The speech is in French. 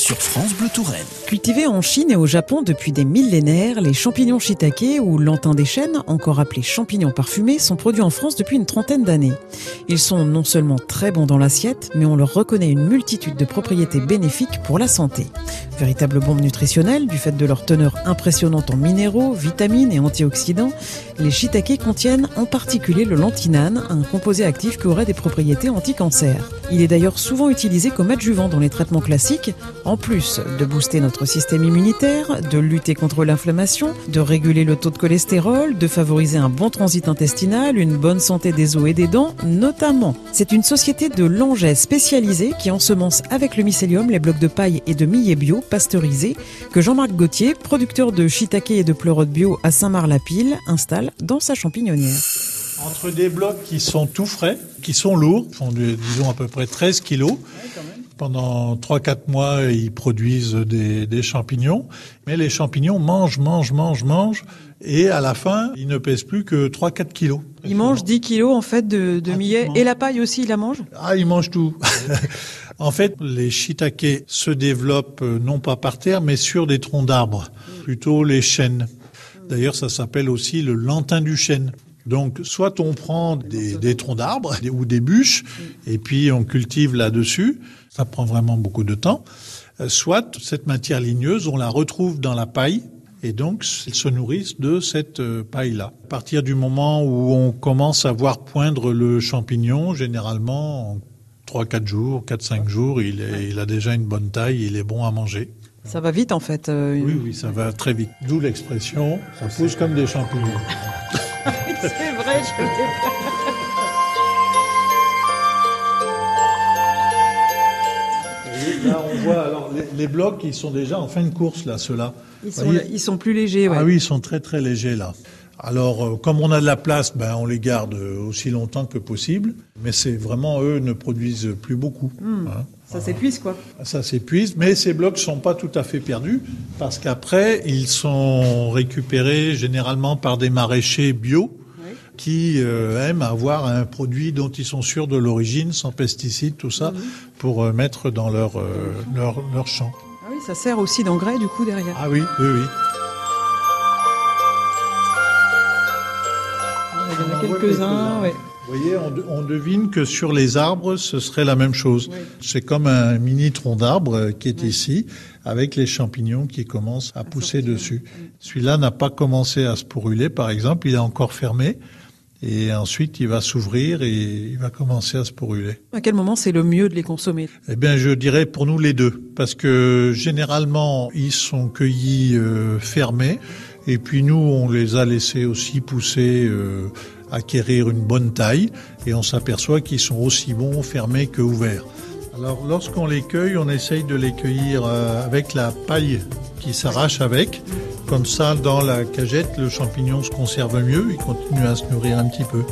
sur France Bleu. Cultivés en Chine et au Japon depuis des millénaires, les champignons shiitake ou lantin des chênes, encore appelés champignons parfumés, sont produits en France depuis une trentaine d'années. Ils sont non seulement très bons dans l'assiette, mais on leur reconnaît une multitude de propriétés bénéfiques pour la santé. Véritable bombe nutritionnelle, du fait de leur teneur impressionnante en minéraux, vitamines et antioxydants, les shiitake contiennent en particulier le lantinane, un composé actif qui aurait des propriétés anti-cancer. Il est d'ailleurs souvent utilisé comme adjuvant dans les traitements classiques, en plus de booster notre système immunitaire, de lutter contre l'inflammation, de réguler le taux de cholestérol, de favoriser un bon transit intestinal, une bonne santé des os et des dents, notamment. C'est une société de langais spécialisée qui ensemence avec le mycélium les blocs de paille et de millet bio pasteurisés que Jean-Marc Gauthier, producteur de shiitake et de pleurote bio à Saint-Marc-la-Pile, installe dans sa champignonnière. Entre des blocs qui sont tout frais, qui sont lourds, font disons à peu près 13 kilos, pendant 3-4 mois, ils produisent des, des, champignons, mais les champignons mangent, mangent, mangent, mangent, et à la fin, ils ne pèsent plus que 3-4 kilos. Ils mangent 10 kilos en fait de, de millet, et la paille aussi, ils la mangent? Ah, ils mangent tout. en fait, les shiitake se développent euh, non pas par terre, mais sur des troncs d'arbres, plutôt les chênes. D'ailleurs, ça s'appelle aussi le lantin du chêne. Donc, soit on prend des, des troncs d'arbres ou des bûches, et puis on cultive là-dessus. Ça prend vraiment beaucoup de temps. Euh, soit cette matière ligneuse, on la retrouve dans la paille, et donc ils se nourrissent de cette euh, paille-là. À partir du moment où on commence à voir poindre le champignon, généralement en 3-4 jours, 4-5 jours, il, est, il a déjà une bonne taille, il est bon à manger. Ça va vite en fait. Euh... Oui, oui, ça va très vite. D'où l'expression, ça pousse comme des champignons. C'est vrai, je Là, on voit alors les, les, blocs, ils sont déjà en fin de course là, ceux-là. Ils sont, ils sont plus légers, ouais. Ah oui, ils sont très très légers là. Alors, euh, comme on a de la place, ben, on les garde aussi longtemps que possible. Mais c'est vraiment, eux ne produisent plus beaucoup. Mmh. Hein. Ça s'épuise, quoi. Ça s'épuise, mais ces blocs sont pas tout à fait perdus parce qu'après, ils sont récupérés généralement par des maraîchers bio qui euh, aiment avoir un produit dont ils sont sûrs de l'origine, sans pesticides, tout ça, mmh. pour euh, mettre dans leur, euh, leur, leur champ. Ah oui, ça sert aussi d'engrais, du coup, derrière. Ah oui, oui, oui. Il y en a quelques-uns. Vous voyez, on, on, devine que sur les arbres, ce serait la même chose. C'est comme un mini tronc d'arbre qui est ici, avec les champignons qui commencent à, à pousser sortir. dessus. Celui-là n'a pas commencé à se pourruler, par exemple, il est encore fermé. Et ensuite, il va s'ouvrir et il va commencer à se pourruler. À quel moment c'est le mieux de les consommer? Eh bien, je dirais pour nous les deux, parce que généralement, ils sont cueillis euh, fermés, et puis nous, on les a laissés aussi pousser. Euh, acquérir une bonne taille et on s'aperçoit qu'ils sont aussi bons fermés que ouverts. Alors lorsqu'on les cueille, on essaye de les cueillir euh, avec la paille qui s'arrache avec. Comme ça, dans la cagette, le champignon se conserve mieux, il continue à se nourrir un petit peu.